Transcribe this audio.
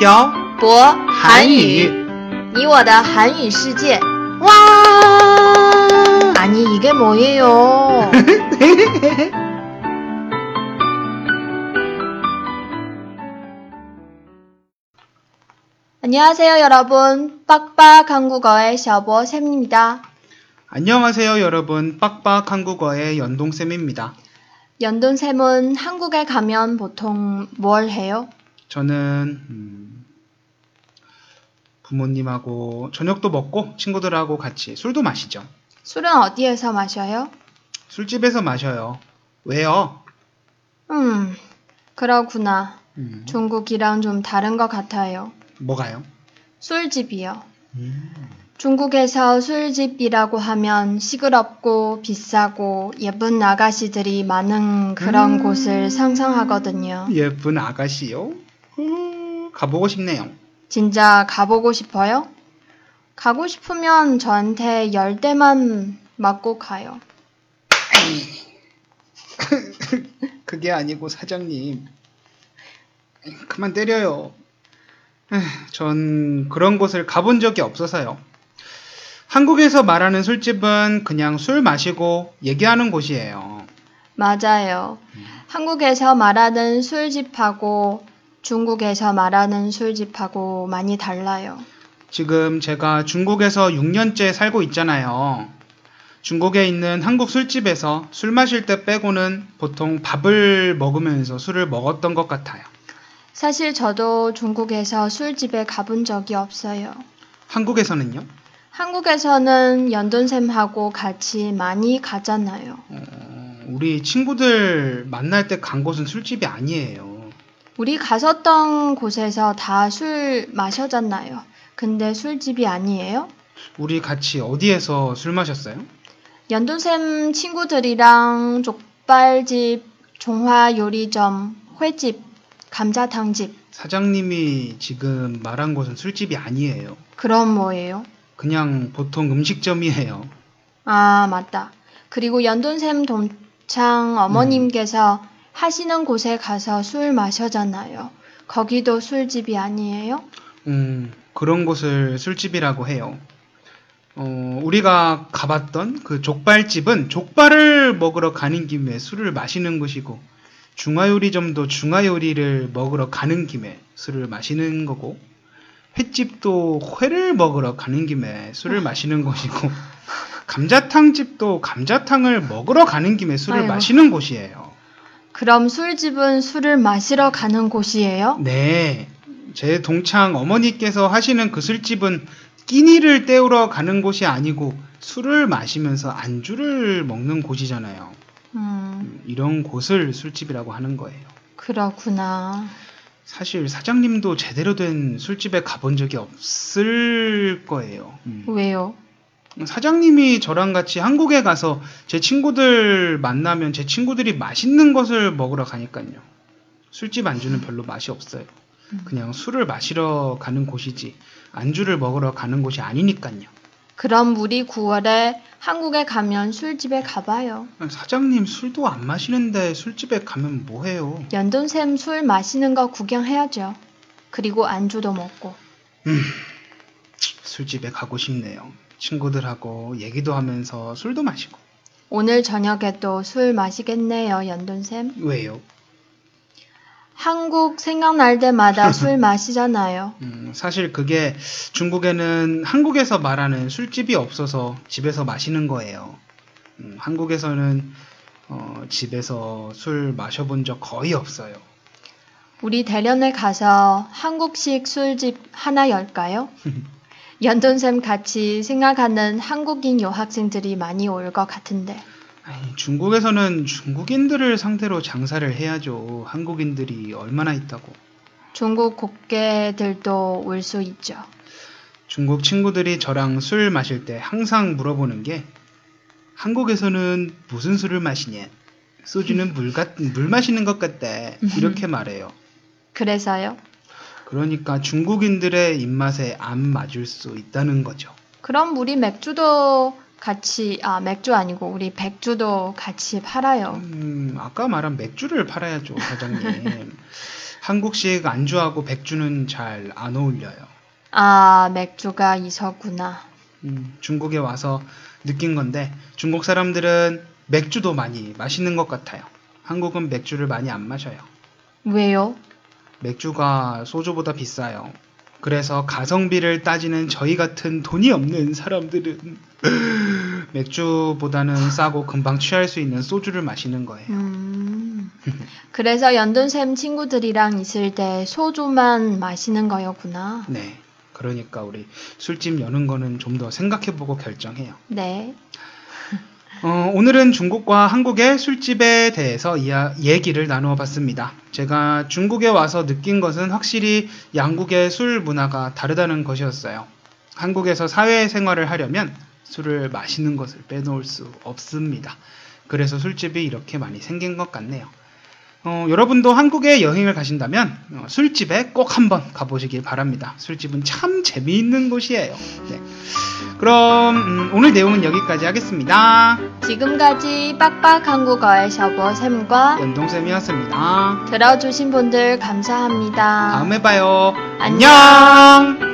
漂博韩语你我的韩语世界。 와 아니 이게 뭐예요? 안녕하세요 여러분. 빡빡 한국어의 샤보 쌤입니다. 안녕하세요 여러분 빡빡 한국어의 연동쌤입니다 연돈 쌤은 한국에 가면 보통 뭘 해요? 저는 음, 부모님하고 저녁도 먹고 친구들하고 같이 술도 마시죠 술은 어디에서 마셔요? 술집에서 마셔요 왜요? 음, 그렇구나. 음, 중국이랑 좀 다른 것 같아요. 뭐가요? 술집이요. 음, 중국에서 술집이라고 하면 시끄럽고 비싸고 예쁜 아가씨들이 많은 그런 음. 곳을 상상하거든요. 예쁜 아가씨요? 음, 가보고 싶네요 진짜 가보고 싶어요? 가고 싶으면 저한테 열 대만 맞고 가요. 그게 아니고 사장님 그만 때려요. 전 그런 곳을 가본 적이 없어서요. 한국에서 말하는 술집은 그냥 술 마시고 얘기하는 곳이에요. 맞아요. 한국에서 말하는 술집하고 중국에서 말하는 술집하고 많이 달라요. 지금 제가 중국에서 6년째 살고 있잖아요. 중국에 있는 한국 술집에서 술 마실 때 빼고는 보통 밥을 먹으면서 술을 먹었던 것 같아요. 사실 저도 중국에서 술집에 가본 적이 없어요. 한국에서는요? 한국에서는 연돈샘하고 같이 많이 가잖아요. 어, 우리 친구들 만날 때 간 곳은 술집이 아니에요. 우리 갔었던 곳에서 다 술 마셨잖아요. 근데 술집이 아니에요? 우리 같이 어디에서 술 마셨어요? 연돈샘 친구들이랑 족발집, 종화 요리점, 회집, 감자탕집. 사장님이 지금 말한 곳은 술집이 아니에요. 그럼 뭐예요? 그냥 보통 음식점이에요. 아, 맞다. 그리고 연돈샘 동창 어머님께서 하시는 곳에 가서 술 마셔잖아요. 거기도 술집이 아니에요? 음, 그런 곳을 술집이라고 해요. 어, 우리가 가봤던 그 족발집은 족발을 먹으러 가는 김에 술을 마시는 곳이고, 중화요리점도 중화요리를 먹으러 가는 김에 술을 마시는 거고, 횟집도 회를 먹으러 가는 김에 술을 마시는 곳이고, 감자탕집도 감자탕을 먹으러 가는 김에 술을 아이고. 마시는 곳이에요. 그럼 술집은 술을 마시러 가는 곳이에요? 네. 제 동창 어머니께서 하시는 그 술집은 끼니를 때우러 가는 곳이 아니고 술을 마시면서 안주를 먹는 곳이잖아요. 음, 음, 이런 곳을 술집이라고 하는 거예요. 그렇구나. 사실 사장님도 제대로 된 술집에 가본 적이 없을 거예요. 음. 왜요? 사장님이 저랑 같이 한국에 가서 제 친구들 만나면 제 친구들이 맛있는 것을 먹으러 가니까요. 술집 안주는 별로 맛이 없어요. 그냥 술을 마시러 가는 곳이지 안주를 먹으러 가는 곳이 아니니까요. 그럼 우리 9월에 한국에 가면 술집에 가봐요. 사장님 술도 안 마시는데 술집에 가면 뭐해요? 연돈샘 술 마시는 거 구경해야죠. 그리고 안주도 먹고. 술집에 가고 싶네요. 친구들하고 얘기도 하면서 술도 마시고. 오늘 저녁에도 술 마시겠네요, 연돈샘. 왜요? 한국 생각날 때마다 술 마시잖아요. 음, 사실 그게 중국에는 한국에서 말하는 술집이 없어서 집에서 마시는 거예요. 음, 한국에서는 어, 집에서 술 마셔본 적 거의 없어요. 우리 대련에 가서 한국식 술집 하나 열까요? 연돈샘 같이 생각하는 한국인 여학생들이 많이 올 것 같은데. 중국에서는 중국인들을 상대로 장사를 해야죠. 한국인들이 얼마나 있다고. 중국 곱개들도 올 수 있죠. 중국 친구들이 저랑 술 마실 때 항상 물어보는 게 한국에서는 무슨 술을 마시냐? 소주는 물, 같, 물 마시는 것 같다. 이렇게 말해요. 그래서요. 그러니까 중국인들의 입맛에 안 맞을 수 있다는 거죠. 그럼 우리 맥주도 같이, 아, 맥주 아니고 우리 백주도 같이 팔아요. 음, 아까 말한 맥주를 팔아야죠, 사장님. 한국식 안주하고 백주는 잘 안 어울려요. 아, 맥주가 있었구나. 음, 중국에 와서 느낀 건데 중국 사람들은 맥주도 많이 마시는 것 같아요. 한국은 맥주를 많이 안 마셔요. 왜요? 맥주가 소주보다 비싸요. 그래서 가성비를 따지는 저희 같은 돈이 없는 사람들은 맥주보다는 싸고 금방 취할 수 있는 소주를 마시는 거예요. 음. 그래서 연돈샘 친구들이랑 있을 때 소주만 마시는 거였구나. 네. 그러니까 우리 술집 여는 거는 좀 더 생각해보고 결정해요. 네. 어, 오늘은 중국과 한국의 술집에 대해서 이야, 얘기를 나누어 봤습니다. 제가 중국에 와서 느낀 것은 확실히 양국의 술 문화가 다르다는 것이었어요. 한국에서 사회생활을 하려면 술을 마시는 것을 빼놓을 수 없습니다. 그래서 술집이 이렇게 많이 생긴 것 같네요. 어, 여러분도 한국에 여행을 가신다면 어, 술집에 꼭 한번 가보시길 바랍니다. 술집은 참 재미있는 곳이에요. 네. 그럼 음, 오늘 내용은 여기까지 하겠습니다. 지금까지 빡빡 한국어의 셔보샘과 연동쌤이었습니다. 들어주신 분들 감사합니다. 다음에 봐요. 안녕. 안녕.